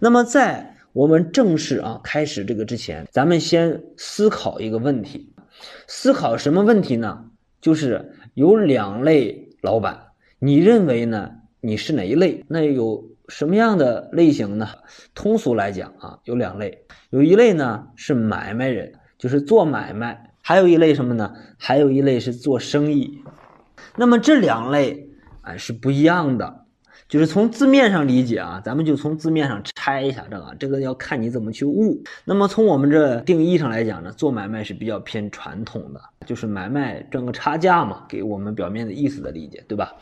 那么在我们正式啊开始这个之前，咱们先思考一个问题，思考什么问题呢？就是有两类老板，你认为呢？你是哪一类？那有什么样的类型呢？通俗来讲啊，有两类，有一类呢是买卖人，就是做买卖；还有一类什么呢？还有一类是做生意。那么这两类啊是不一样的。就是从字面上理解啊，咱们就从字面上拆一下这个，这个要看你怎么去悟。那么从我们这定义上来讲呢，做买卖是比较偏传统的，就是买卖赚个差价嘛，给我们表面的意思的理解，对吧？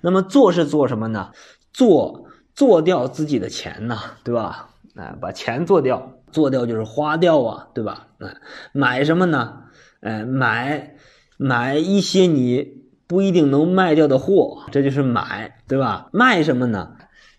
那么做是做什么呢？做做掉自己的钱呢，对吧？哎，把钱做掉，做掉就是花掉啊，对吧？哎，买什么呢？哎，买买一些你。不一定能卖掉的货，这就是买，对吧？卖什么呢？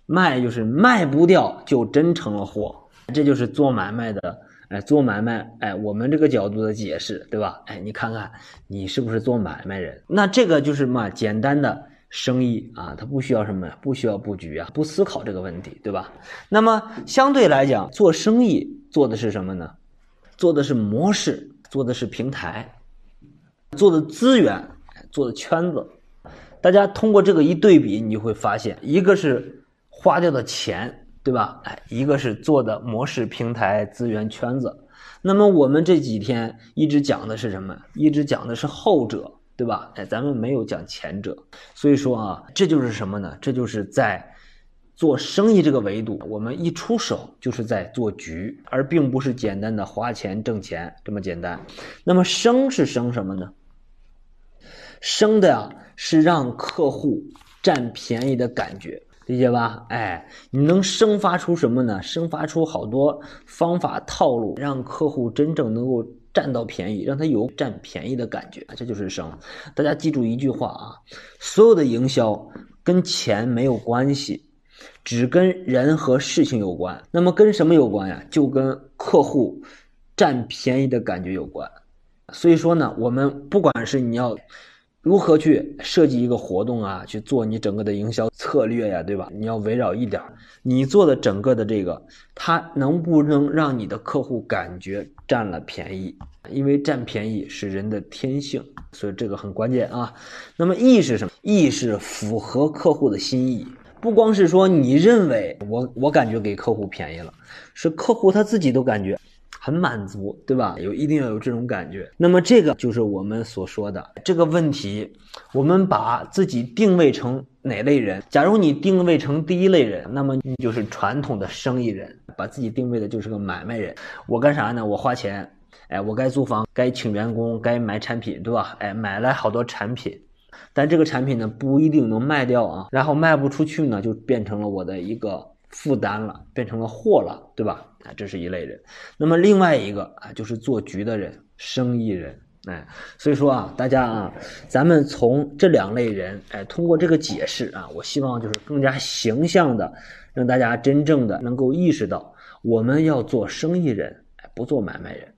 卖就是卖不掉，就真成了货。这就是做买卖的，哎，做买卖，哎，我们这个角度的解释，对吧？哎，你看看你是不是做买卖人？那这个就是嘛，简单的生意啊，它不需要什么？不需要布局啊，不思考这个问题，对吧？那么相对来讲，做生意做的是什么呢？做的是模式，做的是平台，做的资源。做的圈子，大家通过这个一对比，你就会发现，一个是花掉的钱，对吧？哎，一个是做的模式、平台、资源、圈子。那么我们这几天一直讲的是什么？一直讲的是后者，对吧？哎，咱们没有讲前者。所以说啊，这就是什么呢？这就是在做生意这个维度，我们一出手就是在做局，而并不是简单的花钱挣钱这么简单。那么生是生什么呢？生的呀是让客户占便宜的感觉，理解吧？哎，你能生发出什么呢？生发出好多方法套路，让客户真正能够占到便宜，让他有占便宜的感觉，这就是生。大家记住一句话啊，所有的营销跟钱没有关系，只跟人和事情有关。那么跟什么有关呀？就跟客户占便宜的感觉有关。所以说呢，我们不管是你要。如何去设计一个活动啊？去做你整个的营销策略呀，对吧？你要围绕一点，你做的整个的这个，它能不能让你的客户感觉占了便宜？因为占便宜是人的天性，所以这个很关键啊。那么意是什么？意是符合客户的心意，不光是说你认为我我感觉给客户便宜了，是客户他自己都感觉。很满足，对吧？有一定要有这种感觉。那么这个就是我们所说的这个问题。我们把自己定位成哪类人？假如你定位成第一类人，那么你就是传统的生意人，把自己定位的就是个买卖人。我干啥呢？我花钱，哎，我该租房，该请员工，该买产品，对吧？哎，买来好多产品，但这个产品呢不一定能卖掉啊，然后卖不出去呢，就变成了我的一个负担了，变成了货了，对吧？啊，这是一类人，那么另外一个啊，就是做局的人，生意人，哎，所以说啊，大家啊，咱们从这两类人，哎，通过这个解释啊，我希望就是更加形象的，让大家真正的能够意识到，我们要做生意人，哎，不做买卖人。